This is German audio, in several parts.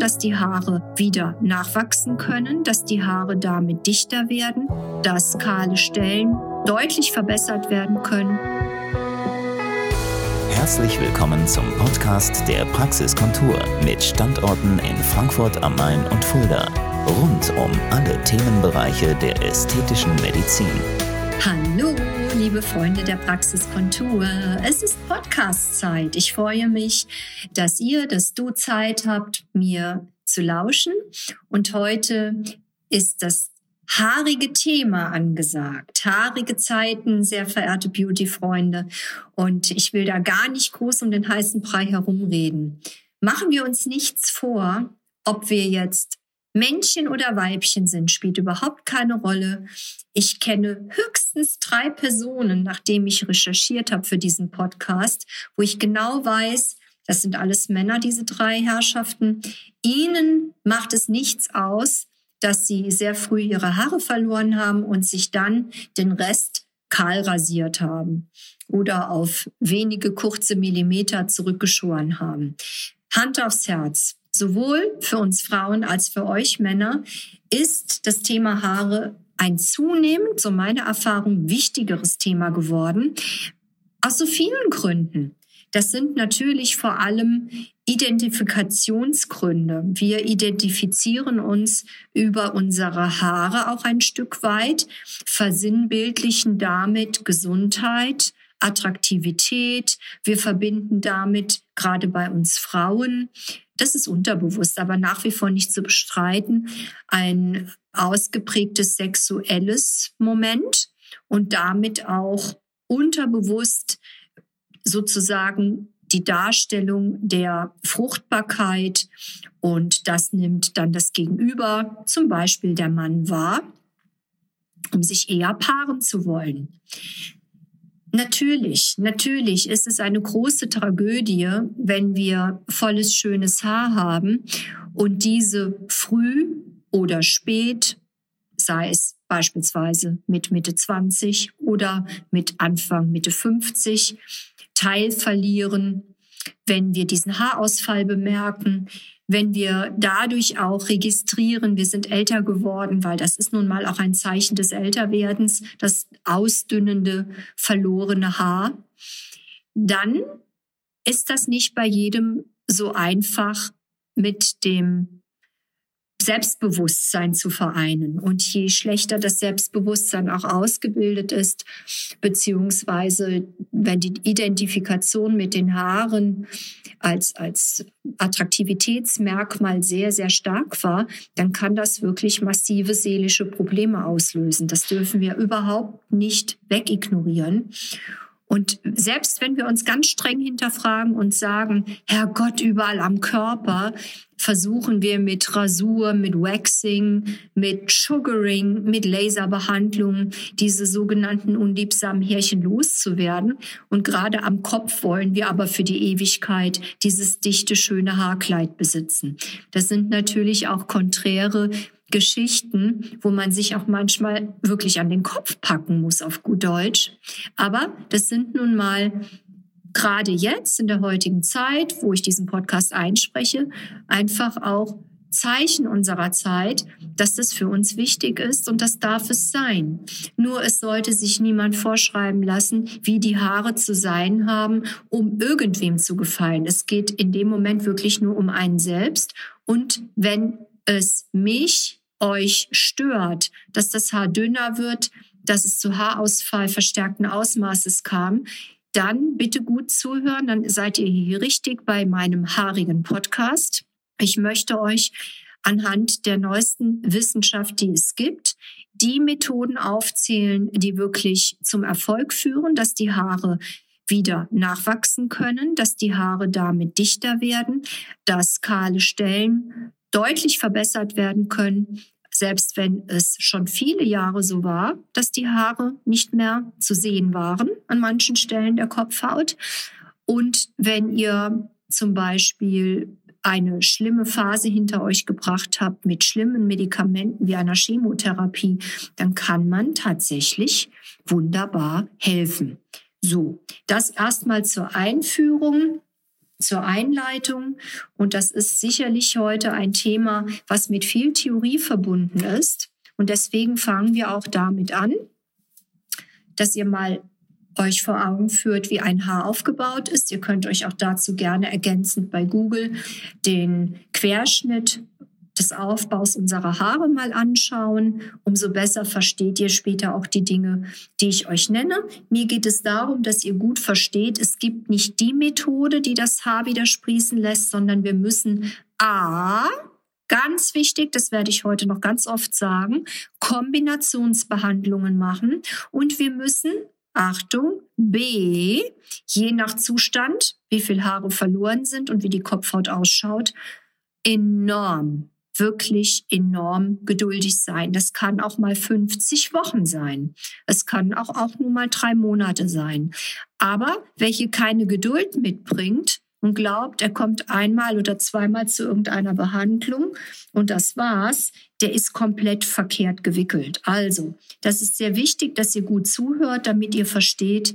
dass die Haare wieder nachwachsen können, dass die Haare damit dichter werden, dass kahle Stellen deutlich verbessert werden können. Herzlich willkommen zum Podcast der Praxiskontur mit Standorten in Frankfurt am Main und Fulda. Rund um alle Themenbereiche der ästhetischen Medizin. Hallo, liebe Freunde der Praxiskontur. Es ist Podcast-Zeit. Ich freue mich, dass ihr, dass du Zeit habt, mir zu lauschen. Und heute ist das haarige Thema angesagt. Haarige Zeiten, sehr verehrte Beauty-Freunde. Und ich will da gar nicht groß um den heißen Brei herumreden. Machen wir uns nichts vor, ob wir jetzt Männchen oder Weibchen sind, spielt überhaupt keine Rolle. Ich kenne höchstens drei Personen, nachdem ich recherchiert habe für diesen Podcast, wo ich genau weiß, das sind alles Männer, diese drei Herrschaften. Ihnen macht es nichts aus, dass sie sehr früh ihre Haare verloren haben und sich dann den Rest kahl rasiert haben oder auf wenige kurze Millimeter zurückgeschoren haben. Hand aufs Herz sowohl für uns Frauen als für euch Männer, ist das Thema Haare ein zunehmend, so meine Erfahrung, wichtigeres Thema geworden. Aus so vielen Gründen. Das sind natürlich vor allem Identifikationsgründe. Wir identifizieren uns über unsere Haare auch ein Stück weit, versinnbildlichen damit Gesundheit, Attraktivität. Wir verbinden damit gerade bei uns Frauen, das ist unterbewusst, aber nach wie vor nicht zu bestreiten, ein ausgeprägtes sexuelles Moment und damit auch unterbewusst sozusagen die Darstellung der Fruchtbarkeit und das nimmt dann das Gegenüber, zum Beispiel der Mann, wahr, um sich eher paaren zu wollen. Natürlich, natürlich ist es eine große Tragödie, wenn wir volles, schönes Haar haben und diese früh oder spät, sei es beispielsweise mit Mitte 20 oder mit Anfang Mitte 50, Teil verlieren, wenn wir diesen Haarausfall bemerken, wenn wir dadurch auch registrieren, wir sind älter geworden, weil das ist nun mal auch ein Zeichen des Älterwerdens, das ausdünnende, verlorene Haar, dann ist das nicht bei jedem so einfach mit dem Selbstbewusstsein zu vereinen. Und je schlechter das Selbstbewusstsein auch ausgebildet ist, beziehungsweise wenn die Identifikation mit den Haaren als, als Attraktivitätsmerkmal sehr, sehr stark war, dann kann das wirklich massive seelische Probleme auslösen. Das dürfen wir überhaupt nicht wegignorieren. Und selbst wenn wir uns ganz streng hinterfragen und sagen, Herr Gott, überall am Körper, versuchen wir mit Rasur, mit Waxing, mit Sugaring, mit Laserbehandlung diese sogenannten unliebsamen Härchen loszuwerden. Und gerade am Kopf wollen wir aber für die Ewigkeit dieses dichte, schöne Haarkleid besitzen. Das sind natürlich auch konträre Geschichten, wo man sich auch manchmal wirklich an den Kopf packen muss, auf gut Deutsch. Aber das sind nun mal gerade jetzt in der heutigen Zeit, wo ich diesen Podcast einspreche, einfach auch Zeichen unserer Zeit, dass das für uns wichtig ist und das darf es sein. Nur es sollte sich niemand vorschreiben lassen, wie die Haare zu sein haben, um irgendwem zu gefallen. Es geht in dem Moment wirklich nur um einen selbst. Und wenn es mich euch stört, dass das Haar dünner wird, dass es zu Haarausfall verstärkten Ausmaßes kam, dann bitte gut zuhören, dann seid ihr hier richtig bei meinem haarigen Podcast. Ich möchte euch anhand der neuesten Wissenschaft, die es gibt, die Methoden aufzählen, die wirklich zum Erfolg führen, dass die Haare wieder nachwachsen können, dass die Haare damit dichter werden, dass kahle Stellen deutlich verbessert werden können, selbst wenn es schon viele Jahre so war, dass die Haare nicht mehr zu sehen waren an manchen Stellen der Kopfhaut. Und wenn ihr zum Beispiel eine schlimme Phase hinter euch gebracht habt mit schlimmen Medikamenten wie einer Chemotherapie, dann kann man tatsächlich wunderbar helfen. So, das erstmal zur Einführung zur Einleitung. Und das ist sicherlich heute ein Thema, was mit viel Theorie verbunden ist. Und deswegen fangen wir auch damit an, dass ihr mal euch vor Augen führt, wie ein Haar aufgebaut ist. Ihr könnt euch auch dazu gerne ergänzend bei Google den Querschnitt des Aufbaus unserer Haare mal anschauen. Umso besser versteht ihr später auch die Dinge, die ich euch nenne. Mir geht es darum, dass ihr gut versteht, es gibt nicht die Methode, die das Haar wieder sprießen lässt, sondern wir müssen A, ganz wichtig, das werde ich heute noch ganz oft sagen, Kombinationsbehandlungen machen und wir müssen Achtung, B, je nach Zustand, wie viel Haare verloren sind und wie die Kopfhaut ausschaut, enorm wirklich enorm geduldig sein. Das kann auch mal 50 Wochen sein. Es kann auch, auch nur mal drei Monate sein. Aber welche keine Geduld mitbringt und glaubt, er kommt einmal oder zweimal zu irgendeiner Behandlung und das war's, der ist komplett verkehrt gewickelt. Also, das ist sehr wichtig, dass ihr gut zuhört, damit ihr versteht,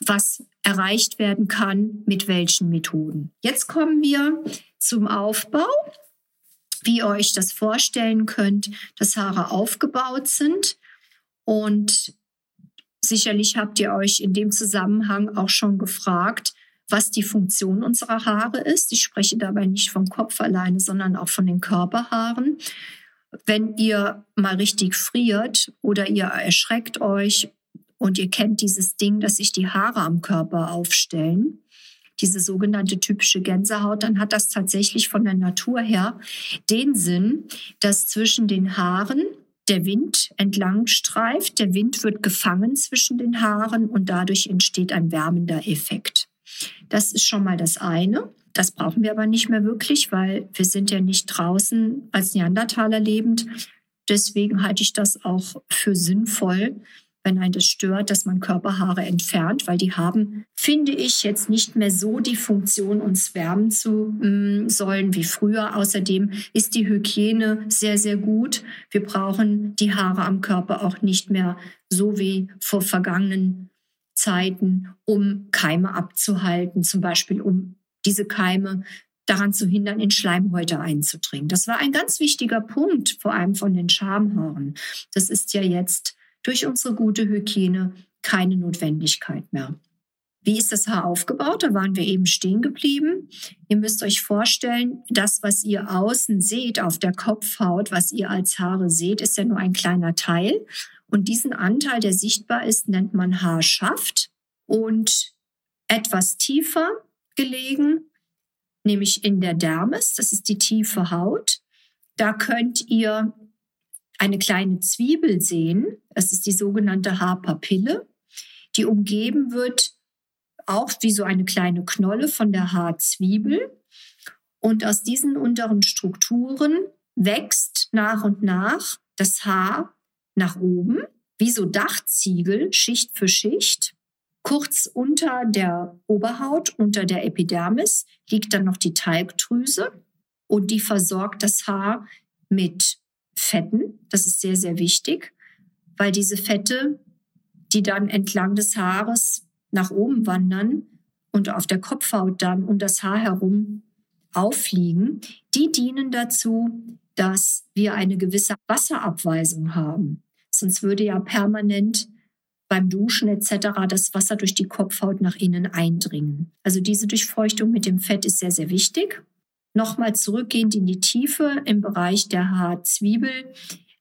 was erreicht werden kann, mit welchen Methoden. Jetzt kommen wir zum Aufbau wie ihr euch das vorstellen könnt, dass Haare aufgebaut sind. Und sicherlich habt ihr euch in dem Zusammenhang auch schon gefragt, was die Funktion unserer Haare ist. Ich spreche dabei nicht vom Kopf alleine, sondern auch von den Körperhaaren. Wenn ihr mal richtig friert oder ihr erschreckt euch und ihr kennt dieses Ding, dass sich die Haare am Körper aufstellen, diese sogenannte typische Gänsehaut, dann hat das tatsächlich von der Natur her den Sinn, dass zwischen den Haaren der Wind entlang streift, der Wind wird gefangen zwischen den Haaren und dadurch entsteht ein wärmender Effekt. Das ist schon mal das eine. Das brauchen wir aber nicht mehr wirklich, weil wir sind ja nicht draußen als Neandertaler lebend. Deswegen halte ich das auch für sinnvoll, wenn ein das stört, dass man Körperhaare entfernt, weil die haben, finde ich, jetzt nicht mehr so die Funktion, uns wärmen zu mm, sollen wie früher. Außerdem ist die Hygiene sehr, sehr gut. Wir brauchen die Haare am Körper auch nicht mehr so wie vor vergangenen Zeiten, um Keime abzuhalten, zum Beispiel um diese Keime daran zu hindern, in Schleimhäute einzudringen. Das war ein ganz wichtiger Punkt, vor allem von den Schamhaaren. Das ist ja jetzt durch unsere gute Hygiene keine Notwendigkeit mehr. Wie ist das Haar aufgebaut? Da waren wir eben stehen geblieben. Ihr müsst euch vorstellen, das, was ihr außen seht auf der Kopfhaut, was ihr als Haare seht, ist ja nur ein kleiner Teil. Und diesen Anteil, der sichtbar ist, nennt man Haarschaft. Und etwas tiefer gelegen, nämlich in der Dermis, das ist die tiefe Haut. Da könnt ihr eine kleine Zwiebel sehen. Das ist die sogenannte Haarpapille, die umgeben wird auch wie so eine kleine Knolle von der Haarzwiebel. Und aus diesen unteren Strukturen wächst nach und nach das Haar nach oben, wie so Dachziegel, Schicht für Schicht. Kurz unter der Oberhaut, unter der Epidermis, liegt dann noch die Talgdrüse und die versorgt das Haar mit Fetten. Das ist sehr, sehr wichtig, weil diese Fette, die dann entlang des Haares nach oben wandern und auf der Kopfhaut dann um das Haar herum auffliegen, die dienen dazu, dass wir eine gewisse Wasserabweisung haben. Sonst würde ja permanent beim Duschen etc. das Wasser durch die Kopfhaut nach innen eindringen. Also diese Durchfeuchtung mit dem Fett ist sehr, sehr wichtig. Nochmal zurückgehend in die Tiefe im Bereich der Haarzwiebel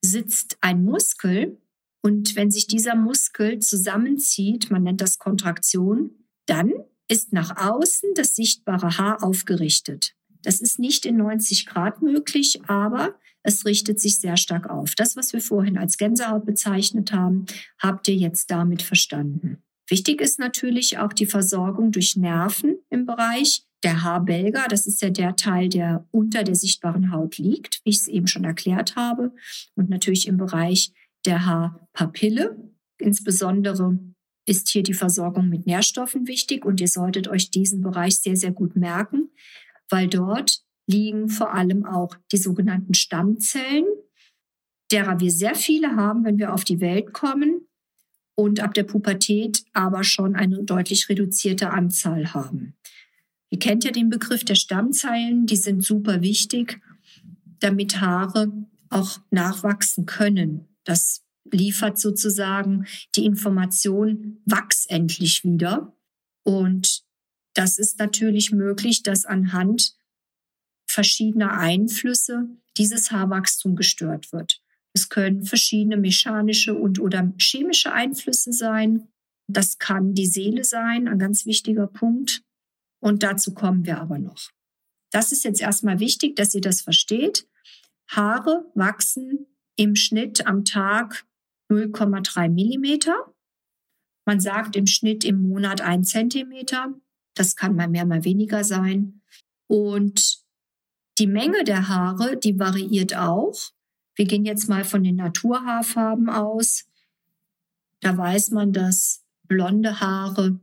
sitzt ein Muskel. Und wenn sich dieser Muskel zusammenzieht, man nennt das Kontraktion, dann ist nach außen das sichtbare Haar aufgerichtet. Das ist nicht in 90 Grad möglich, aber es richtet sich sehr stark auf. Das, was wir vorhin als Gänsehaut bezeichnet haben, habt ihr jetzt damit verstanden. Wichtig ist natürlich auch die Versorgung durch Nerven im Bereich der Haarbelger, das ist ja der Teil, der unter der sichtbaren Haut liegt, wie ich es eben schon erklärt habe. Und natürlich im Bereich der Haarpapille. Insbesondere ist hier die Versorgung mit Nährstoffen wichtig und ihr solltet euch diesen Bereich sehr, sehr gut merken, weil dort liegen vor allem auch die sogenannten Stammzellen, derer wir sehr viele haben, wenn wir auf die Welt kommen und ab der Pubertät aber schon eine deutlich reduzierte Anzahl haben. Ihr kennt ja den Begriff der Stammzeilen, die sind super wichtig, damit Haare auch nachwachsen können. Das liefert sozusagen die Information, wachs endlich wieder. Und das ist natürlich möglich, dass anhand verschiedener Einflüsse dieses Haarwachstum gestört wird. Es können verschiedene mechanische und oder chemische Einflüsse sein. Das kann die Seele sein, ein ganz wichtiger Punkt. Und dazu kommen wir aber noch. Das ist jetzt erstmal wichtig, dass ihr das versteht. Haare wachsen im Schnitt am Tag 0,3 Millimeter. Man sagt im Schnitt im Monat ein Zentimeter. Das kann mal mehr, mal weniger sein. Und die Menge der Haare, die variiert auch. Wir gehen jetzt mal von den Naturhaarfarben aus. Da weiß man, dass blonde Haare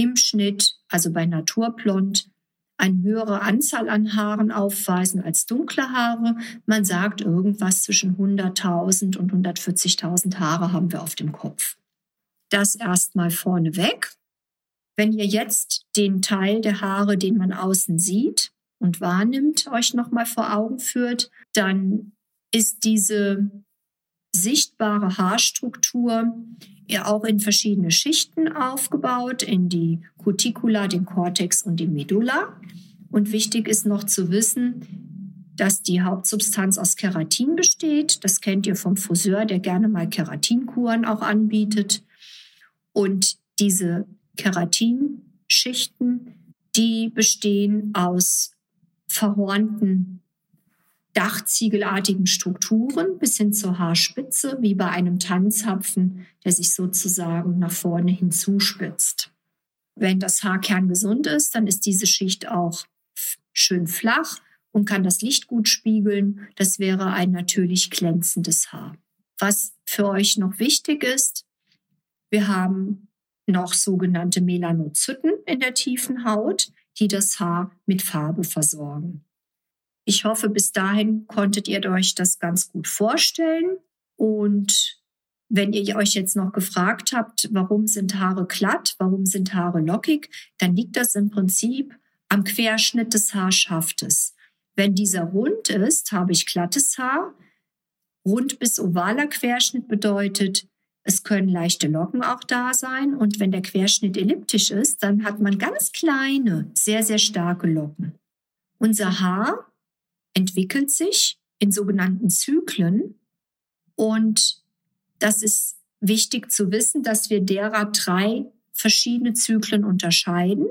im Schnitt, also bei Naturblond, eine höhere Anzahl an Haaren aufweisen als dunkle Haare. Man sagt, irgendwas zwischen 100.000 und 140.000 Haare haben wir auf dem Kopf. Das erstmal vorneweg. Wenn ihr jetzt den Teil der Haare, den man außen sieht und wahrnimmt, euch nochmal vor Augen führt, dann ist diese sichtbare Haarstruktur ja auch in verschiedene Schichten aufgebaut, in die Cuticula, den Cortex und die Medulla. Und wichtig ist noch zu wissen, dass die Hauptsubstanz aus Keratin besteht. Das kennt ihr vom Friseur, der gerne mal Keratinkuren auch anbietet. Und diese Keratinschichten, die bestehen aus verhornten dachziegelartigen Strukturen bis hin zur Haarspitze, wie bei einem Tanzhapfen, der sich sozusagen nach vorne hinzuspitzt. Wenn das Haarkern gesund ist, dann ist diese Schicht auch schön flach und kann das Licht gut spiegeln. Das wäre ein natürlich glänzendes Haar. Was für euch noch wichtig ist, wir haben noch sogenannte Melanozyten in der tiefen Haut, die das Haar mit Farbe versorgen. Ich hoffe, bis dahin konntet ihr euch das ganz gut vorstellen. Und wenn ihr euch jetzt noch gefragt habt, warum sind Haare glatt, warum sind Haare lockig, dann liegt das im Prinzip am Querschnitt des Haarschaftes. Wenn dieser rund ist, habe ich glattes Haar. Rund bis ovaler Querschnitt bedeutet, es können leichte Locken auch da sein. Und wenn der Querschnitt elliptisch ist, dann hat man ganz kleine, sehr, sehr starke Locken. Unser Haar entwickelt sich in sogenannten Zyklen. Und das ist wichtig zu wissen, dass wir derer drei verschiedene Zyklen unterscheiden.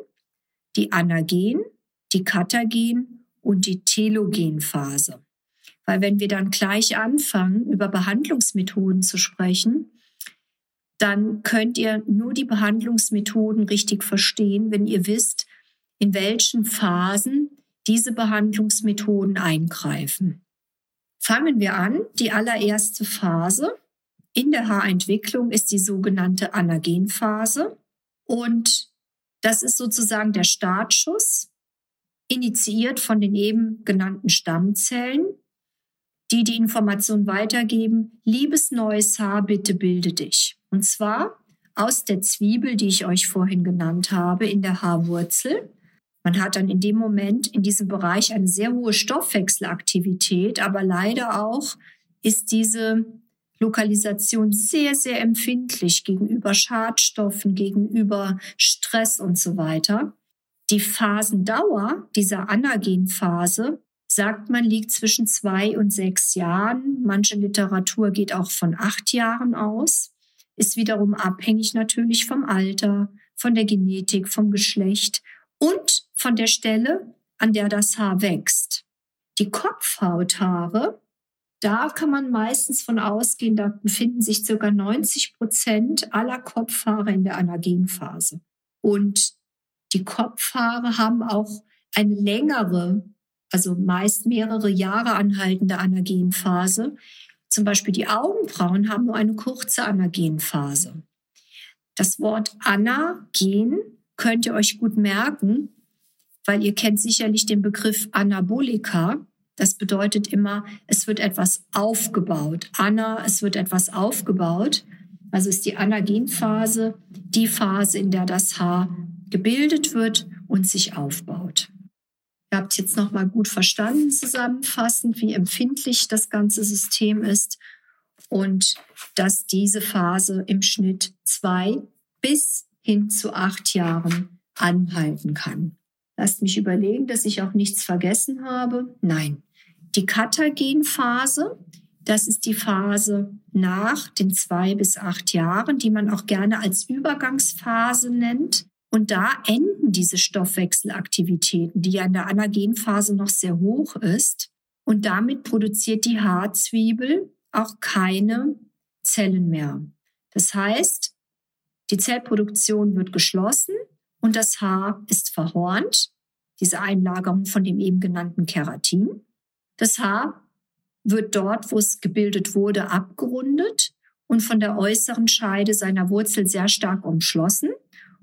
Die Anagen, die Katagen und die Telogenphase. Weil wenn wir dann gleich anfangen, über Behandlungsmethoden zu sprechen, dann könnt ihr nur die Behandlungsmethoden richtig verstehen, wenn ihr wisst, in welchen Phasen diese Behandlungsmethoden eingreifen. Fangen wir an. Die allererste Phase in der Haarentwicklung ist die sogenannte Anagenphase. Und das ist sozusagen der Startschuss, initiiert von den eben genannten Stammzellen, die die Information weitergeben, liebes neues Haar, bitte bilde dich. Und zwar aus der Zwiebel, die ich euch vorhin genannt habe, in der Haarwurzel. Man hat dann in dem Moment in diesem Bereich eine sehr hohe Stoffwechselaktivität, aber leider auch ist diese Lokalisation sehr, sehr empfindlich gegenüber Schadstoffen, gegenüber Stress und so weiter. Die Phasendauer dieser Anagenphase, sagt man, liegt zwischen zwei und sechs Jahren. Manche Literatur geht auch von acht Jahren aus, ist wiederum abhängig natürlich vom Alter, von der Genetik, vom Geschlecht und von der Stelle, an der das Haar wächst. Die Kopfhauthaare, da kann man meistens von ausgehen, da befinden sich circa 90 Prozent aller Kopfhaare in der Anagenphase. Und die Kopfhaare haben auch eine längere, also meist mehrere Jahre anhaltende Anagenphase. Zum Beispiel die Augenbrauen haben nur eine kurze Anagenphase. Das Wort Anagen könnt ihr euch gut merken, weil ihr kennt sicherlich den Begriff Anabolika. Das bedeutet immer, es wird etwas aufgebaut. Anna, es wird etwas aufgebaut. Also ist die Anagenphase die Phase, in der das Haar gebildet wird und sich aufbaut. Ihr habt jetzt noch mal gut verstanden zusammenfassend, wie empfindlich das ganze System ist und dass diese Phase im Schnitt zwei bis hin zu acht Jahren anhalten kann. Lasst mich überlegen, dass ich auch nichts vergessen habe. Nein, die Katagenphase, das ist die Phase nach den zwei bis acht Jahren, die man auch gerne als Übergangsphase nennt. Und da enden diese Stoffwechselaktivitäten, die ja in der Anagenphase noch sehr hoch ist. Und damit produziert die Haarzwiebel auch keine Zellen mehr. Das heißt, die Zellproduktion wird geschlossen und das Haar ist verhornt, diese Einlagerung von dem eben genannten Keratin. Das Haar wird dort, wo es gebildet wurde, abgerundet und von der äußeren Scheide seiner Wurzel sehr stark umschlossen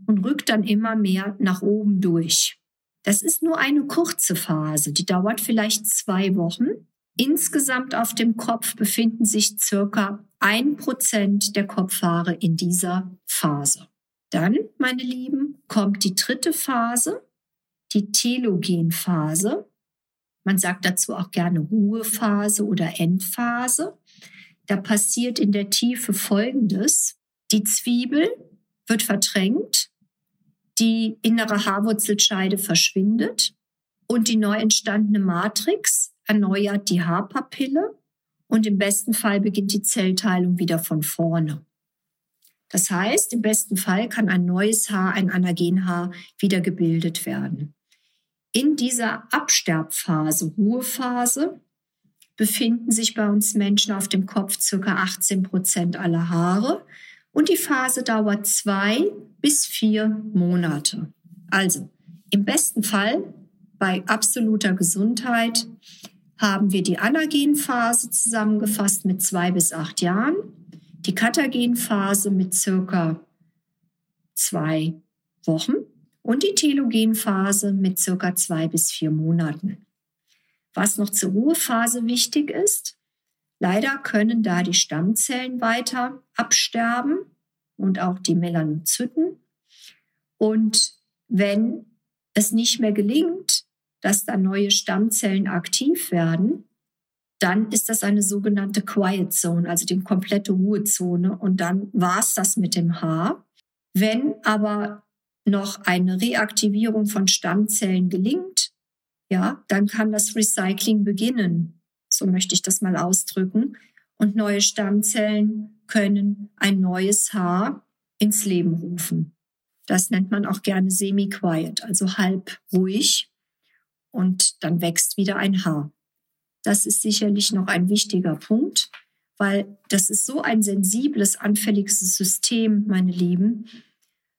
und rückt dann immer mehr nach oben durch. Das ist nur eine kurze Phase, die dauert vielleicht zwei Wochen. Insgesamt auf dem Kopf befinden sich circa ein Prozent der Kopfhaare in dieser Phase. Dann, meine Lieben, kommt die dritte Phase, die Telogenphase. Man sagt dazu auch gerne Ruhephase oder Endphase. Da passiert in der Tiefe Folgendes. Die Zwiebel wird verdrängt, die innere Haarwurzelscheide verschwindet und die neu entstandene Matrix erneuert die Haarpapille und im besten Fall beginnt die Zellteilung wieder von vorne. Das heißt, im besten Fall kann ein neues Haar, ein Anagenhaar, wieder gebildet werden. In dieser Absterbphase, Ruhephase, befinden sich bei uns Menschen auf dem Kopf circa 18 Prozent aller Haare und die Phase dauert zwei bis vier Monate. Also im besten Fall bei absoluter Gesundheit haben wir die Anagenphase zusammengefasst mit zwei bis acht Jahren, die Katagenphase mit circa zwei Wochen und die Telogenphase mit circa zwei bis vier Monaten. Was noch zur Ruhephase wichtig ist, leider können da die Stammzellen weiter absterben und auch die Melanozyten. Und wenn es nicht mehr gelingt, dass da neue Stammzellen aktiv werden, dann ist das eine sogenannte Quiet Zone, also die komplette Ruhezone. Und dann war es das mit dem Haar. Wenn aber noch eine Reaktivierung von Stammzellen gelingt, ja, dann kann das Recycling beginnen. So möchte ich das mal ausdrücken. Und neue Stammzellen können ein neues Haar ins Leben rufen. Das nennt man auch gerne semi-quiet, also halb ruhig und dann wächst wieder ein Haar. Das ist sicherlich noch ein wichtiger Punkt, weil das ist so ein sensibles, anfälliges System, meine Lieben,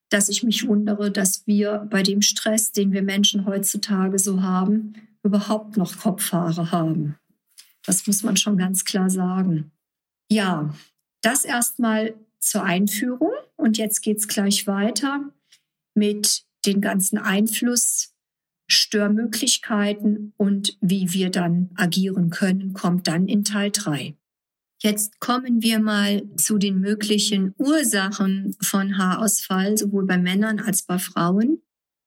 dass ich mich wundere, dass wir bei dem Stress, den wir Menschen heutzutage so haben, überhaupt noch Kopfhaare haben. Das muss man schon ganz klar sagen. Ja, das erstmal zur Einführung. Und jetzt geht es gleich weiter mit den ganzen Einfluss Störmöglichkeiten und wie wir dann agieren können, kommt dann in Teil 3. Jetzt kommen wir mal zu den möglichen Ursachen von Haarausfall, sowohl bei Männern als bei Frauen.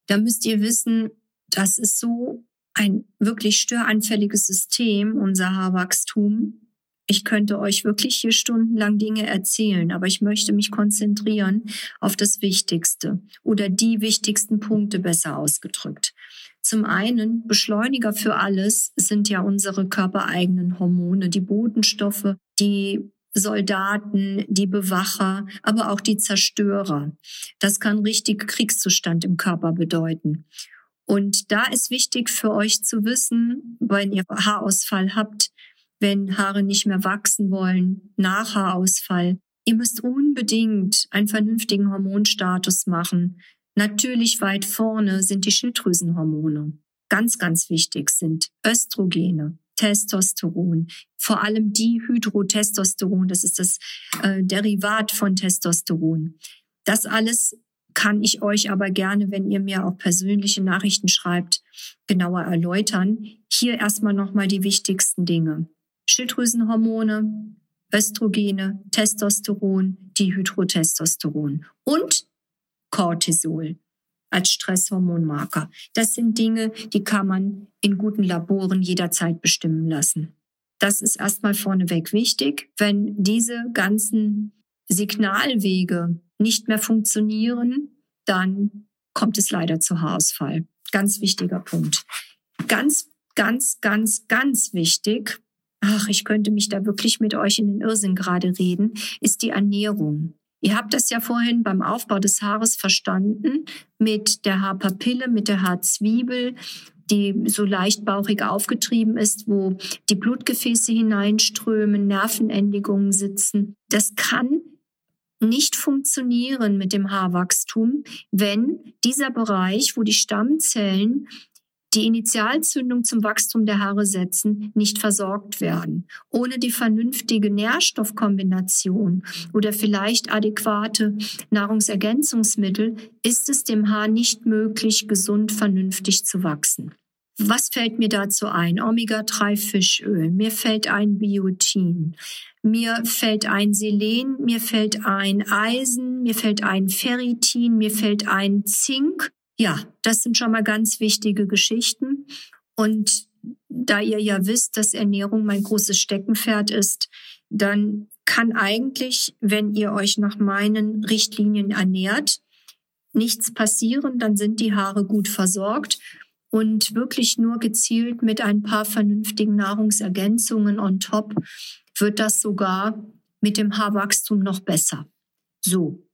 Da müsst ihr wissen, das ist so ein wirklich störanfälliges System, unser Haarwachstum. Ich könnte euch wirklich hier stundenlang Dinge erzählen, aber ich möchte mich konzentrieren auf das Wichtigste oder die wichtigsten Punkte besser ausgedrückt. Zum einen, Beschleuniger für alles sind ja unsere körpereigenen Hormone, die Botenstoffe, die Soldaten, die Bewacher, aber auch die Zerstörer. Das kann richtig Kriegszustand im Körper bedeuten. Und da ist wichtig für euch zu wissen, wenn ihr Haarausfall habt, wenn Haare nicht mehr wachsen wollen, nach Haarausfall, ihr müsst unbedingt einen vernünftigen Hormonstatus machen. Natürlich weit vorne sind die Schilddrüsenhormone. Ganz, ganz wichtig sind Östrogene, Testosteron, vor allem Dihydrotestosteron, das ist das äh, Derivat von Testosteron. Das alles kann ich euch aber gerne, wenn ihr mir auch persönliche Nachrichten schreibt, genauer erläutern. Hier erstmal nochmal die wichtigsten Dinge. Schilddrüsenhormone, Östrogene, Testosteron, Dihydrotestosteron und Cortisol. als Stresshormonmarker. Das sind Dinge, die kann man in guten Laboren jederzeit bestimmen lassen. Das ist erstmal vorneweg wichtig. Wenn diese ganzen Signalwege nicht mehr funktionieren, dann kommt es leider zu Haarausfall. Ganz wichtiger Punkt. Ganz, ganz, ganz, ganz wichtig, ach, ich könnte mich da wirklich mit euch in den Irrsinn gerade reden, ist die Ernährung. Ihr habt das ja vorhin beim Aufbau des Haares verstanden mit der Haarpapille, mit der Haarzwiebel, die so leicht bauchig aufgetrieben ist, wo die Blutgefäße hineinströmen, Nervenendigungen sitzen. Das kann nicht funktionieren mit dem Haarwachstum, wenn dieser Bereich, wo die Stammzellen die Initialzündung zum Wachstum der Haare setzen, nicht versorgt werden. Ohne die vernünftige Nährstoffkombination oder vielleicht adäquate Nahrungsergänzungsmittel ist es dem Haar nicht möglich, gesund vernünftig zu wachsen. Was fällt mir dazu ein? Omega-3-Fischöl, mir fällt ein Biotin, mir fällt ein Selen, mir fällt ein Eisen, mir fällt ein Ferritin, mir fällt ein Zink. Ja, das sind schon mal ganz wichtige Geschichten. Und da ihr ja wisst, dass Ernährung mein großes Steckenpferd ist, dann kann eigentlich, wenn ihr euch nach meinen Richtlinien ernährt, nichts passieren, dann sind die Haare gut versorgt und wirklich nur gezielt mit ein paar vernünftigen Nahrungsergänzungen on top wird das sogar mit dem Haarwachstum noch besser. So,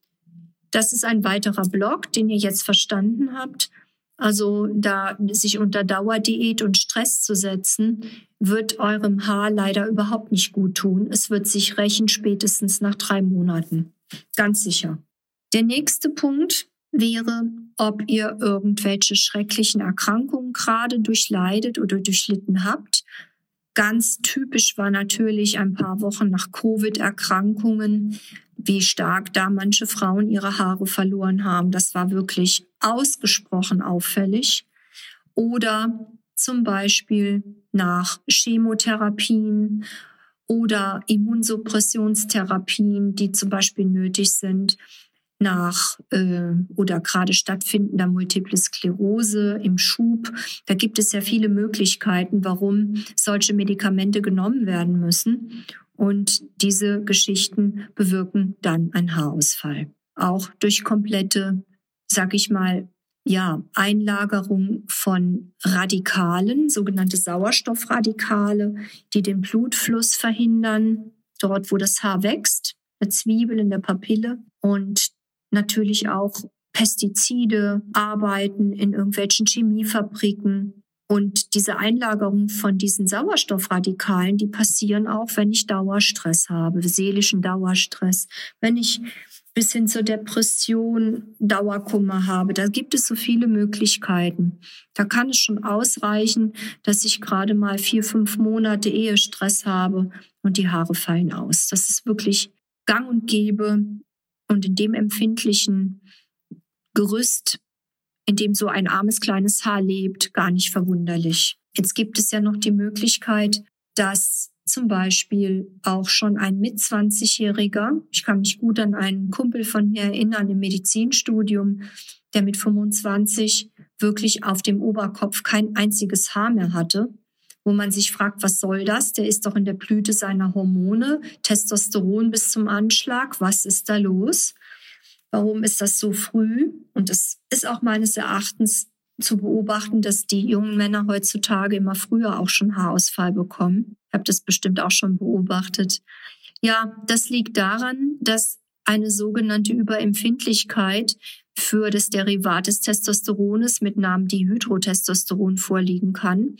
das ist ein weiterer Block, den ihr jetzt verstanden habt. Also da sich unter Dauerdiät und Stress zu setzen, wird eurem Haar leider überhaupt nicht gut tun. Es wird sich rächen spätestens nach drei Monaten. Ganz sicher. Der nächste Punkt wäre, ob ihr irgendwelche schrecklichen Erkrankungen gerade durchleidet oder durchlitten habt. Ganz typisch war natürlich ein paar Wochen nach Covid-Erkrankungen, wie stark da manche Frauen ihre Haare verloren haben. Das war wirklich ausgesprochen auffällig. Oder zum Beispiel nach Chemotherapien oder Immunsuppressionstherapien, die zum Beispiel nötig sind nach äh, oder gerade stattfindender Multiple Sklerose im Schub. Da gibt es ja viele Möglichkeiten, warum solche Medikamente genommen werden müssen. Und diese Geschichten bewirken dann einen Haarausfall. Auch durch komplette, sag ich mal, ja, Einlagerung von Radikalen, sogenannte Sauerstoffradikale, die den Blutfluss verhindern, dort wo das Haar wächst, eine Zwiebel in der Papille. Und natürlich auch Pestizide arbeiten in irgendwelchen Chemiefabriken. Und diese Einlagerung von diesen Sauerstoffradikalen, die passieren auch, wenn ich Dauerstress habe, seelischen Dauerstress, wenn ich bis hin zur Depression, Dauerkummer habe. Da gibt es so viele Möglichkeiten. Da kann es schon ausreichen, dass ich gerade mal vier, fünf Monate Ehestress habe und die Haare fallen aus. Das ist wirklich gang und gäbe und in dem empfindlichen Gerüst, in dem so ein armes kleines Haar lebt, gar nicht verwunderlich. Jetzt gibt es ja noch die Möglichkeit, dass zum Beispiel auch schon ein mit 20-Jähriger, ich kann mich gut an einen Kumpel von mir erinnern im Medizinstudium, der mit 25 wirklich auf dem Oberkopf kein einziges Haar mehr hatte wo man sich fragt, was soll das? Der ist doch in der Blüte seiner Hormone, Testosteron bis zum Anschlag. Was ist da los? Warum ist das so früh? Und es ist auch meines Erachtens zu beobachten, dass die jungen Männer heutzutage immer früher auch schon Haarausfall bekommen. Ich habe das bestimmt auch schon beobachtet. Ja, das liegt daran, dass eine sogenannte Überempfindlichkeit für das Derivat des Testosterones mit Namen Dihydrotestosteron vorliegen kann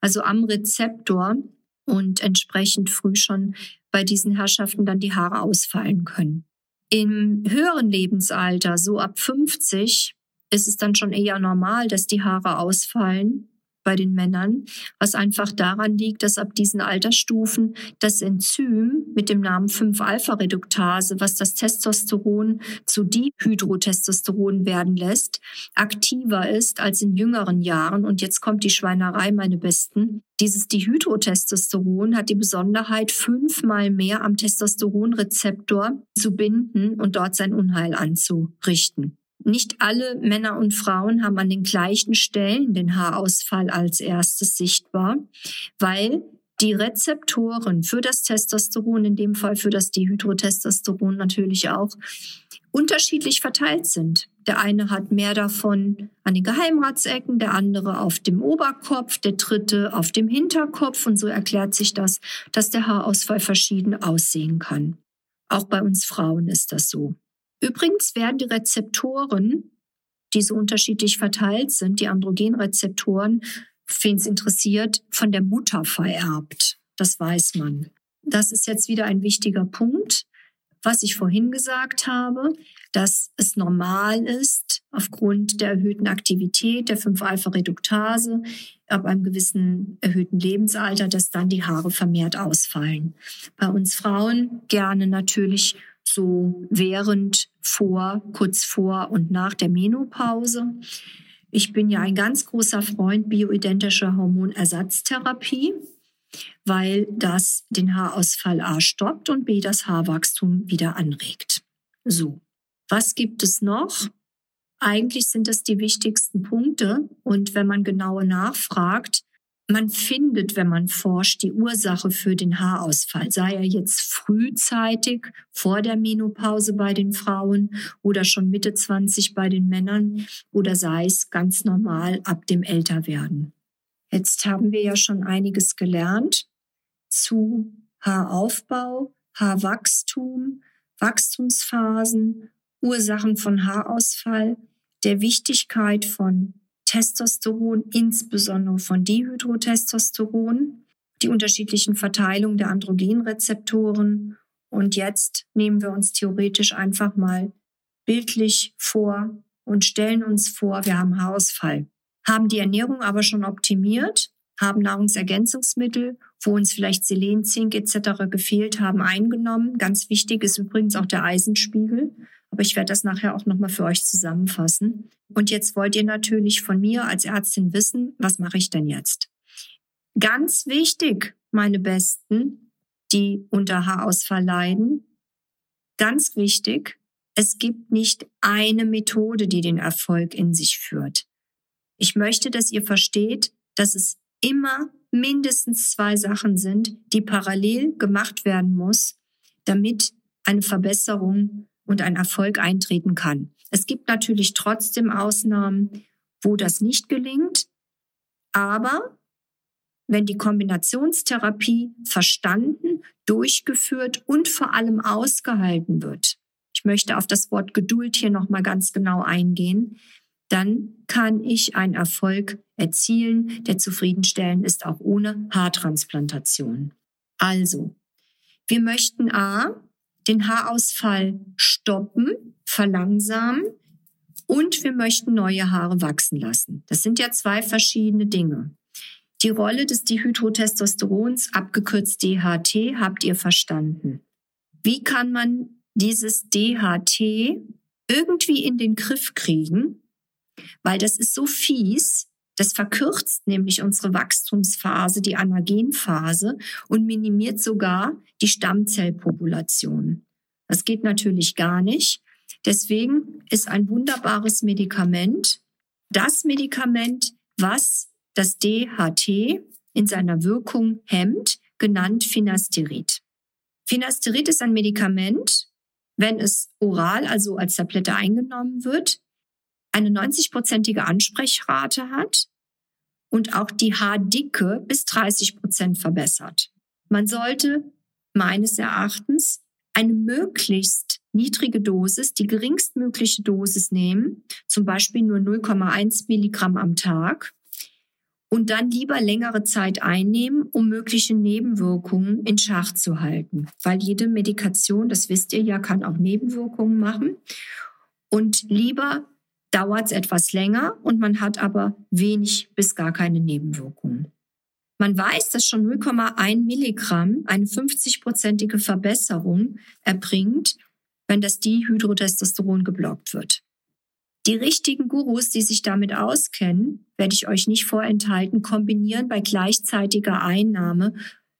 also am Rezeptor und entsprechend früh schon bei diesen Herrschaften dann die Haare ausfallen können. Im höheren Lebensalter, so ab 50, ist es dann schon eher normal, dass die Haare ausfallen bei den Männern, was einfach daran liegt, dass ab diesen Altersstufen das Enzym mit dem Namen 5-Alpha-Reduktase, was das Testosteron zu Dihydrotestosteron werden lässt, aktiver ist als in jüngeren Jahren. Und jetzt kommt die Schweinerei, meine Besten. Dieses Dihydrotestosteron hat die Besonderheit, fünfmal mehr am Testosteronrezeptor zu binden und dort sein Unheil anzurichten. Nicht alle Männer und Frauen haben an den gleichen Stellen den Haarausfall als erstes sichtbar, weil die Rezeptoren für das Testosteron, in dem Fall für das Dihydrotestosteron natürlich auch, unterschiedlich verteilt sind. Der eine hat mehr davon an den Geheimratsecken, der andere auf dem Oberkopf, der dritte auf dem Hinterkopf. Und so erklärt sich das, dass der Haarausfall verschieden aussehen kann. Auch bei uns Frauen ist das so. Übrigens werden die Rezeptoren, die so unterschiedlich verteilt sind, die Androgenrezeptoren, wen es interessiert, von der Mutter vererbt. Das weiß man. Das ist jetzt wieder ein wichtiger Punkt was ich vorhin gesagt habe, dass es normal ist, aufgrund der erhöhten Aktivität der 5-Alpha-Reduktase ab einem gewissen erhöhten Lebensalter, dass dann die Haare vermehrt ausfallen. Bei uns Frauen gerne natürlich so während, vor, kurz vor und nach der Menopause. Ich bin ja ein ganz großer Freund bioidentischer Hormonersatztherapie weil das den Haarausfall A stoppt und B das Haarwachstum wieder anregt. So, was gibt es noch? Eigentlich sind das die wichtigsten Punkte und wenn man genauer nachfragt, man findet, wenn man forscht, die Ursache für den Haarausfall, sei er jetzt frühzeitig vor der Menopause bei den Frauen oder schon Mitte 20 bei den Männern oder sei es ganz normal ab dem Älterwerden. Jetzt haben wir ja schon einiges gelernt zu Haaraufbau, Haarwachstum, Wachstumsphasen, Ursachen von Haarausfall, der Wichtigkeit von Testosteron, insbesondere von Dihydrotestosteron, die unterschiedlichen Verteilungen der Androgenrezeptoren. Und jetzt nehmen wir uns theoretisch einfach mal bildlich vor und stellen uns vor, wir haben Haarausfall haben die Ernährung aber schon optimiert, haben Nahrungsergänzungsmittel, wo uns vielleicht Selen, Zink etc. gefehlt haben, eingenommen. Ganz wichtig ist übrigens auch der Eisenspiegel. Aber ich werde das nachher auch nochmal für euch zusammenfassen. Und jetzt wollt ihr natürlich von mir als Ärztin wissen, was mache ich denn jetzt? Ganz wichtig, meine Besten, die unter Haarausfall leiden. Ganz wichtig, es gibt nicht eine Methode, die den Erfolg in sich führt. Ich möchte, dass ihr versteht, dass es immer mindestens zwei Sachen sind, die parallel gemacht werden muss, damit eine Verbesserung und ein Erfolg eintreten kann. Es gibt natürlich trotzdem Ausnahmen, wo das nicht gelingt, aber wenn die Kombinationstherapie verstanden, durchgeführt und vor allem ausgehalten wird. Ich möchte auf das Wort Geduld hier noch mal ganz genau eingehen dann kann ich einen Erfolg erzielen, der zufriedenstellend ist, auch ohne Haartransplantation. Also, wir möchten A, den Haarausfall stoppen, verlangsamen und wir möchten neue Haare wachsen lassen. Das sind ja zwei verschiedene Dinge. Die Rolle des Dihydrotestosterons, abgekürzt DHT, habt ihr verstanden. Wie kann man dieses DHT irgendwie in den Griff kriegen, weil das ist so fies. Das verkürzt nämlich unsere Wachstumsphase, die Anagenphase und minimiert sogar die Stammzellpopulation. Das geht natürlich gar nicht. Deswegen ist ein wunderbares Medikament das Medikament, was das DHT in seiner Wirkung hemmt, genannt Finasterid. Finasterid ist ein Medikament, wenn es oral, also als Tablette eingenommen wird, eine 90-prozentige Ansprechrate hat und auch die Haardicke bis 30 Prozent verbessert. Man sollte meines Erachtens eine möglichst niedrige Dosis, die geringstmögliche Dosis nehmen, zum Beispiel nur 0,1 Milligramm am Tag und dann lieber längere Zeit einnehmen, um mögliche Nebenwirkungen in Schach zu halten. Weil jede Medikation, das wisst ihr ja, kann auch Nebenwirkungen machen. Und lieber dauert es etwas länger und man hat aber wenig bis gar keine Nebenwirkungen. Man weiß, dass schon 0,1 Milligramm eine 50-prozentige Verbesserung erbringt, wenn das Dihydrotestosteron geblockt wird. Die richtigen Gurus, die sich damit auskennen, werde ich euch nicht vorenthalten, kombinieren bei gleichzeitiger Einnahme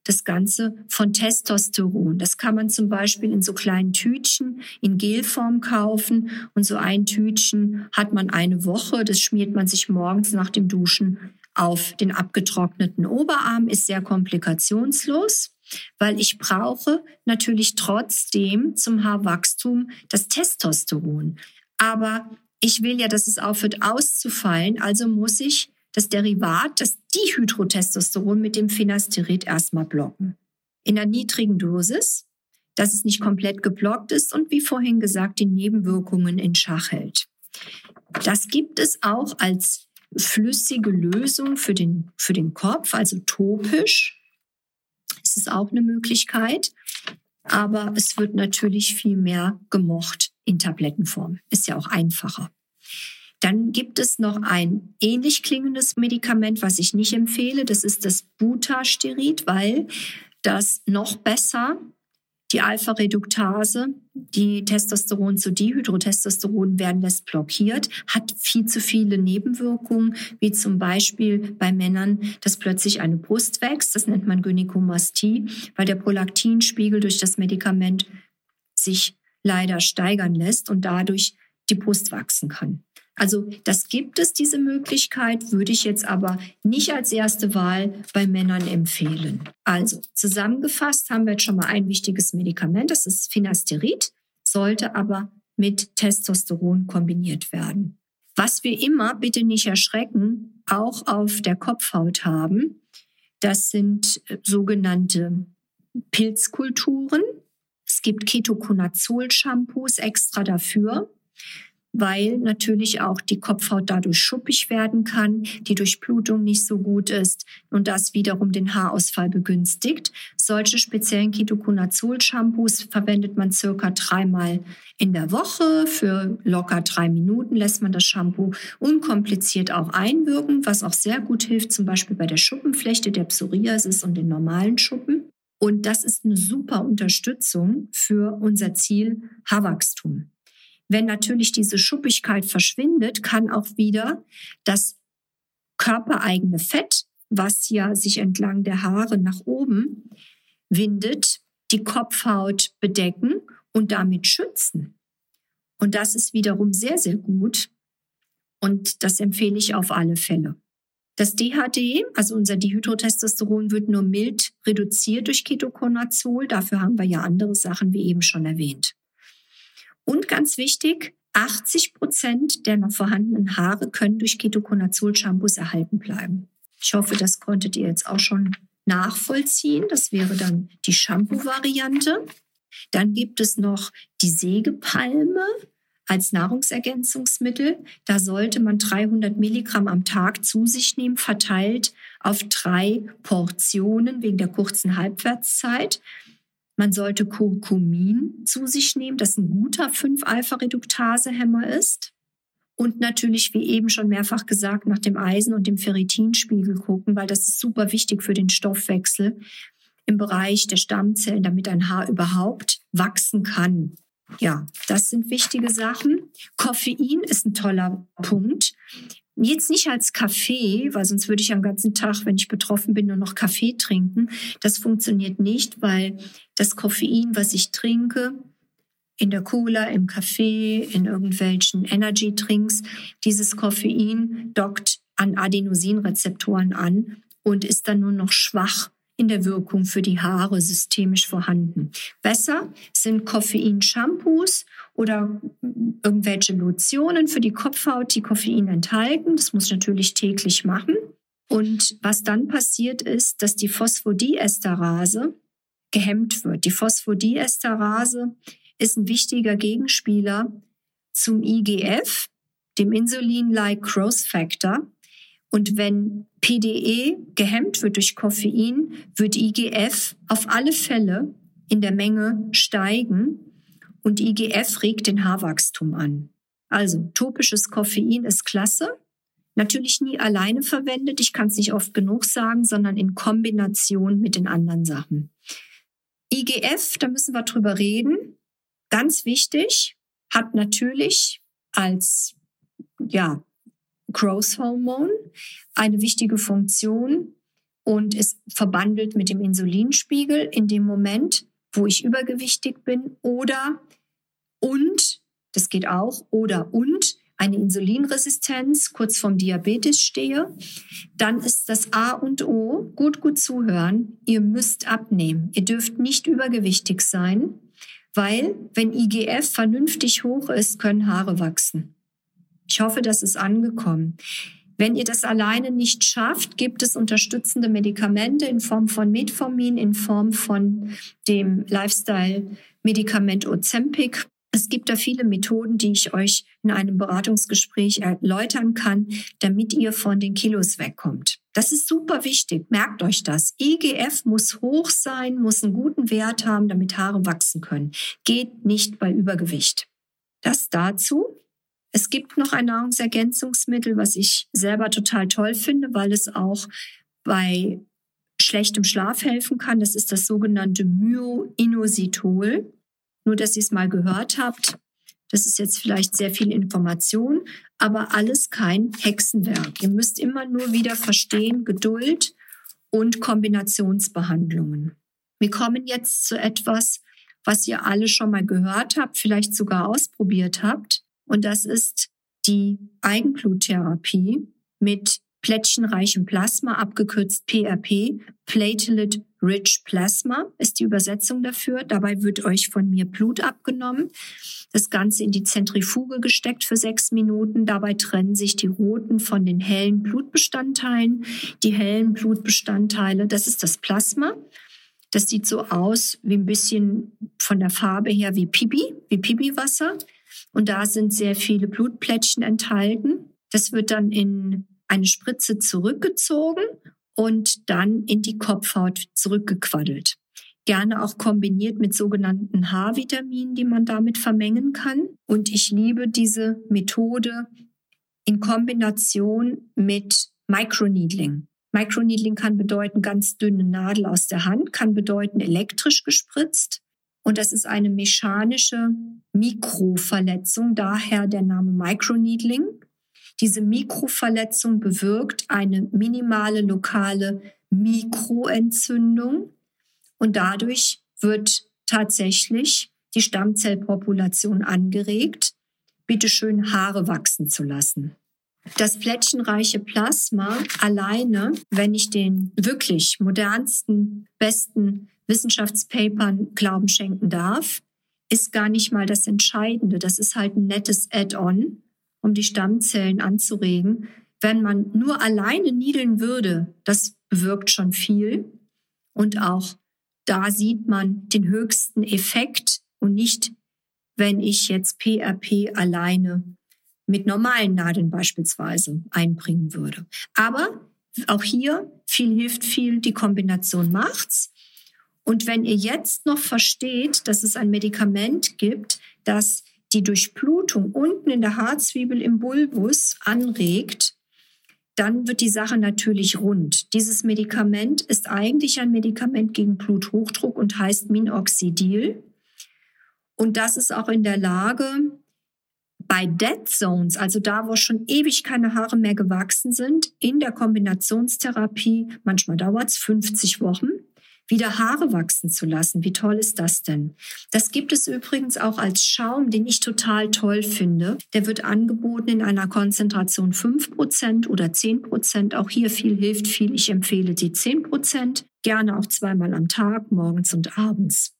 das Ganze von Testosteron. Das kann man zum Beispiel in so kleinen Tütchen in Gelform kaufen und so ein Tütchen hat man eine Woche. Das schmiert man sich morgens nach dem Duschen auf den abgetrockneten Oberarm, ist sehr komplikationslos weil ich brauche natürlich trotzdem zum Haarwachstum das Testosteron. Aber ich will ja, dass es aufhört auszufallen, also muss ich das Derivat, das Dihydrotestosteron mit dem Finasterid erstmal blocken. In einer niedrigen Dosis, dass es nicht komplett geblockt ist und wie vorhin gesagt, die Nebenwirkungen in Schach hält. Das gibt es auch als flüssige Lösung für den, für den Kopf, also topisch ist es auch eine Möglichkeit. Aber es wird natürlich viel mehr gemocht in Tablettenform. Ist ja auch einfacher. Dann gibt es noch ein ähnlich klingendes Medikament, was ich nicht empfehle. Das ist das Butasterid, weil das noch besser die Alpha-Reduktase, die Testosteron zu Dihydrotestosteron werden lässt blockiert, hat viel zu viele Nebenwirkungen, wie zum Beispiel bei Männern, dass plötzlich eine Brust wächst. Das nennt man Gynäkomastie, weil der Prolaktinspiegel durch das Medikament sich leider steigern lässt und dadurch die Brust wachsen kann. Also das gibt es, diese Möglichkeit, würde ich jetzt aber nicht als erste Wahl bei Männern empfehlen. Also zusammengefasst haben wir jetzt schon mal ein wichtiges Medikament, das ist Finasterid, sollte aber mit Testosteron kombiniert werden. Was wir immer, bitte nicht erschrecken, auch auf der Kopfhaut haben, das sind äh, sogenannte Pilzkulturen. Es gibt Ketoconazol-Shampoos extra dafür weil natürlich auch die Kopfhaut dadurch schuppig werden kann, die Durchblutung nicht so gut ist und das wiederum den Haarausfall begünstigt. Solche speziellen Ketoconazol-Shampoos verwendet man circa dreimal in der Woche. Für locker drei Minuten lässt man das Shampoo unkompliziert auch einwirken, was auch sehr gut hilft, zum Beispiel bei der Schuppenflechte, der Psoriasis und den normalen Schuppen. Und das ist eine super Unterstützung für unser Ziel Haarwachstum. Wenn natürlich diese Schuppigkeit verschwindet, kann auch wieder das körpereigene Fett, was ja sich entlang der Haare nach oben windet, die Kopfhaut bedecken und damit schützen. Und das ist wiederum sehr, sehr gut. Und das empfehle ich auf alle Fälle. Das DHD, also unser Dihydrotestosteron, wird nur mild reduziert durch Ketoconazol. Dafür haben wir ja andere Sachen, wie eben schon erwähnt. Und ganz wichtig, 80 Prozent der noch vorhandenen Haare können durch Ketoconazol-Shampoos erhalten bleiben. Ich hoffe, das konntet ihr jetzt auch schon nachvollziehen. Das wäre dann die Shampoo-Variante. Dann gibt es noch die Sägepalme als Nahrungsergänzungsmittel. Da sollte man 300 Milligramm am Tag zu sich nehmen, verteilt auf drei Portionen wegen der kurzen Halbwertszeit. Man sollte Curcumin zu sich nehmen, das ein guter 5-Alpha-Reduktase-Hämmer ist. Und natürlich, wie eben schon mehrfach gesagt, nach dem Eisen- und dem Ferritinspiegel gucken, weil das ist super wichtig für den Stoffwechsel im Bereich der Stammzellen, damit ein Haar überhaupt wachsen kann. Ja, das sind wichtige Sachen. Koffein ist ein toller Punkt. Jetzt nicht als Kaffee, weil sonst würde ich am ganzen Tag, wenn ich betroffen bin, nur noch Kaffee trinken. Das funktioniert nicht, weil das Koffein, was ich trinke, in der Cola, im Kaffee, in irgendwelchen Energy Drinks, dieses Koffein dockt an Adenosinrezeptoren an und ist dann nur noch schwach in der Wirkung für die Haare systemisch vorhanden. Besser sind Koffein-Shampoos oder irgendwelche Lotionen für die Kopfhaut, die Koffein enthalten. Das muss ich natürlich täglich machen. Und was dann passiert ist, dass die Phosphodiesterase gehemmt wird. Die Phosphodiesterase ist ein wichtiger Gegenspieler zum IGF, dem Insulin-like Growth Factor. Und wenn PDE gehemmt wird durch Koffein, wird IGF auf alle Fälle in der Menge steigen und IGF regt den Haarwachstum an. Also topisches Koffein ist klasse. Natürlich nie alleine verwendet, ich kann es nicht oft genug sagen, sondern in Kombination mit den anderen Sachen. IGF, da müssen wir drüber reden. Ganz wichtig, hat natürlich als ja, Growth Hormone eine wichtige Funktion, und ist verbandelt mit dem Insulinspiegel in dem Moment, wo ich übergewichtig bin oder und, das geht auch, oder und eine Insulinresistenz kurz vorm Diabetes stehe, dann ist das A und O, gut, gut zuhören, ihr müsst abnehmen. Ihr dürft nicht übergewichtig sein, weil wenn IGF vernünftig hoch ist, können Haare wachsen. Ich hoffe, das ist angekommen. Wenn ihr das alleine nicht schafft, gibt es unterstützende Medikamente in Form von Metformin, in Form von dem Lifestyle-Medikament Ozempic. Es gibt da viele Methoden, die ich euch in einem Beratungsgespräch erläutern kann, damit ihr von den Kilos wegkommt. Das ist super wichtig. Merkt euch das. IGF muss hoch sein, muss einen guten Wert haben, damit Haare wachsen können. Geht nicht bei Übergewicht. Das dazu. Es gibt noch ein Nahrungsergänzungsmittel, was ich selber total toll finde, weil es auch bei schlechtem Schlaf helfen kann. Das ist das sogenannte Myoinositol. Nur, dass ihr es mal gehört habt. Das ist jetzt vielleicht sehr viel Information, aber alles kein Hexenwerk. Ihr müsst immer nur wieder verstehen, Geduld und Kombinationsbehandlungen. Wir kommen jetzt zu etwas, was ihr alle schon mal gehört habt, vielleicht sogar ausprobiert habt. Und das ist die Eigenbluttherapie mit plättchenreichem Plasma, abgekürzt PRP, Platelet Rich Plasma ist die Übersetzung dafür. Dabei wird euch von mir Blut abgenommen, das Ganze in die Zentrifuge gesteckt für sechs Minuten. Dabei trennen sich die roten von den hellen Blutbestandteilen. Die hellen Blutbestandteile, das ist das Plasma. Das sieht so aus wie ein bisschen von der Farbe her wie Pipi, wie Pipi-Wasser. Und da sind sehr viele Blutplättchen enthalten. Das wird dann in eine Spritze zurückgezogen und dann in die Kopfhaut zurückgequaddelt. Gerne auch kombiniert mit sogenannten H-Vitaminen, die man damit vermengen kann. Und ich liebe diese Methode in Kombination mit Microneedling. Microneedling kann bedeuten ganz dünne Nadel aus der Hand, kann bedeuten elektrisch gespritzt. Und das ist eine mechanische Mikroverletzung, daher der Name Microneedling. Diese Mikroverletzung bewirkt eine minimale lokale Mikroentzündung und dadurch wird tatsächlich die Stammzellpopulation angeregt, bitte schön Haare wachsen zu lassen. Das plättchenreiche Plasma alleine, wenn ich den wirklich modernsten, besten Wissenschaftspapern Glauben schenken darf, ist gar nicht mal das Entscheidende. Das ist halt ein nettes Add-on um die Stammzellen anzuregen. Wenn man nur alleine niedeln würde, das bewirkt schon viel. Und auch da sieht man den höchsten Effekt und nicht, wenn ich jetzt PRP alleine mit normalen Nadeln beispielsweise einbringen würde. Aber auch hier viel hilft viel, die Kombination macht's. Und wenn ihr jetzt noch versteht, dass es ein Medikament gibt, das die Durchblutung unten in der Haarzwiebel im Bulbus anregt, dann wird die Sache natürlich rund. Dieses Medikament ist eigentlich ein Medikament gegen Bluthochdruck und heißt Minoxidil. Und das ist auch in der Lage, bei Dead Zones, also da, wo schon ewig keine Haare mehr gewachsen sind, in der Kombinationstherapie, manchmal dauert es 50 Wochen, wieder Haare wachsen zu lassen. Wie toll ist das denn? Das gibt es übrigens auch als Schaum, den ich total toll finde. Der wird angeboten in einer Konzentration 5% oder 10%. Auch hier viel hilft viel. Ich empfehle die 10%. Gerne auch zweimal am Tag, morgens und abends.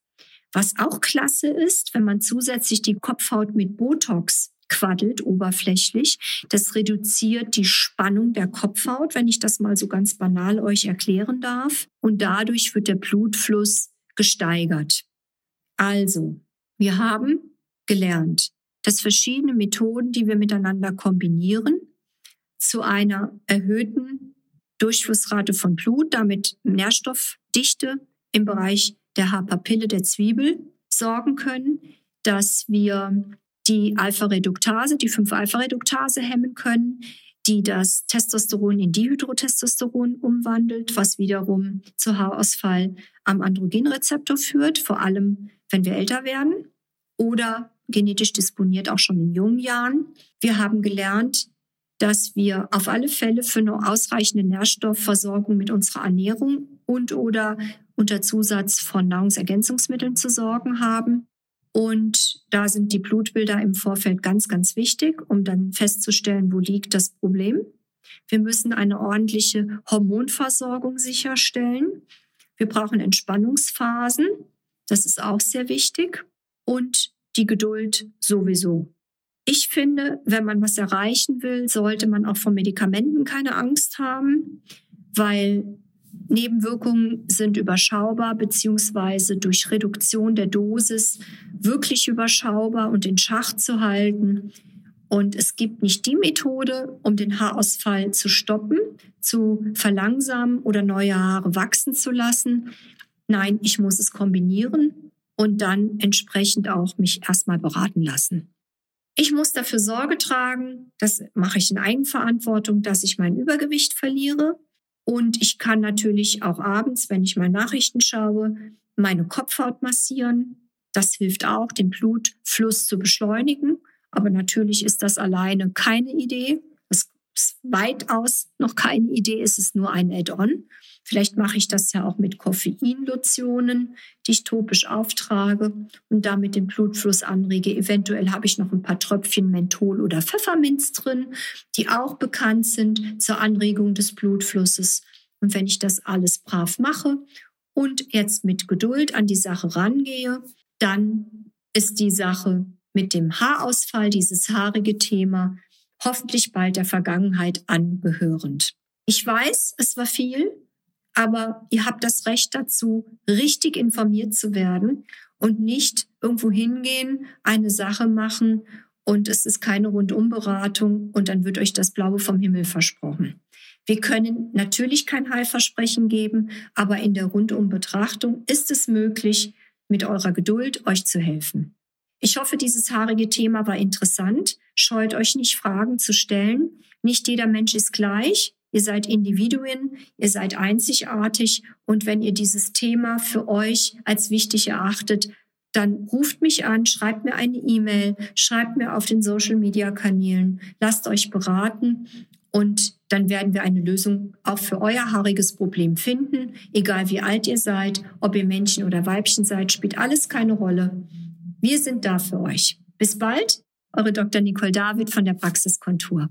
Was auch klasse ist, wenn man zusätzlich die Kopfhaut mit Botox quaddelt oberflächlich. Das reduziert die Spannung der Kopfhaut, wenn ich das mal so ganz banal euch erklären darf. Und dadurch wird der Blutfluss gesteigert. Also, wir haben gelernt, dass verschiedene Methoden, die wir miteinander kombinieren, zu einer erhöhten Durchflussrate von Blut, damit Nährstoffdichte im Bereich der Haarpapille der Zwiebel sorgen können, dass wir die Alpha-Reduktase, die 5-Alpha-Reduktase hemmen können, die das Testosteron in Dihydrotestosteron umwandelt, was wiederum zu Haarausfall am Androgenrezeptor führt, vor allem wenn wir älter werden oder genetisch disponiert auch schon in jungen Jahren. Wir haben gelernt, dass wir auf alle Fälle für eine ausreichende Nährstoffversorgung mit unserer Ernährung und oder unter Zusatz von Nahrungsergänzungsmitteln zu sorgen haben. Und da sind die Blutbilder im Vorfeld ganz, ganz wichtig, um dann festzustellen, wo liegt das Problem. Wir müssen eine ordentliche Hormonversorgung sicherstellen. Wir brauchen Entspannungsphasen. Das ist auch sehr wichtig. Und die Geduld sowieso. Ich finde, wenn man was erreichen will, sollte man auch von Medikamenten keine Angst haben, weil Nebenwirkungen sind überschaubar beziehungsweise durch Reduktion der Dosis wirklich überschaubar und in Schach zu halten. Und es gibt nicht die Methode, um den Haarausfall zu stoppen, zu verlangsamen oder neue Haare wachsen zu lassen. Nein, ich muss es kombinieren und dann entsprechend auch mich erstmal beraten lassen. Ich muss dafür Sorge tragen, das mache ich in Eigenverantwortung, dass ich mein Übergewicht verliere. Und ich kann natürlich auch abends, wenn ich mal Nachrichten schaue, meine Kopfhaut massieren. Das hilft auch, den Blutfluss zu beschleunigen. Aber natürlich ist das alleine keine Idee. Das ist weitaus noch keine Idee, es ist nur ein Add-on. Vielleicht mache ich das ja auch mit Koffeinlotionen, die ich topisch auftrage und damit den Blutfluss anrege. Eventuell habe ich noch ein paar Tröpfchen Menthol oder Pfefferminz drin, die auch bekannt sind zur Anregung des Blutflusses. Und wenn ich das alles brav mache und jetzt mit Geduld an die Sache rangehe, dann ist die Sache mit dem Haarausfall, dieses haarige Thema, hoffentlich bald der Vergangenheit angehörend. Ich weiß, es war viel, aber ihr habt das Recht dazu, richtig informiert zu werden und nicht irgendwo hingehen, eine Sache machen und es ist keine Rundumberatung und dann wird euch das Blaue vom Himmel versprochen. Wir können natürlich kein Heilversprechen geben, aber in der Rundumbetrachtung ist es möglich, mit eurer Geduld euch zu helfen. Ich hoffe, dieses haarige Thema war interessant. Scheut euch nicht, Fragen zu stellen. Nicht jeder Mensch ist gleich. Ihr seid Individuen, ihr seid einzigartig und wenn ihr dieses Thema für euch als wichtig erachtet, dann ruft mich an, schreibt mir eine E-Mail, schreibt mir auf den Social-Media-Kanälen, lasst euch beraten und dann werden wir eine Lösung auch für euer haariges Problem finden. Egal wie alt ihr seid, ob ihr Männchen oder Weibchen seid, spielt alles keine Rolle. Wir sind da für euch. Bis bald, eure Dr. Nicole David von der Praxiskontur.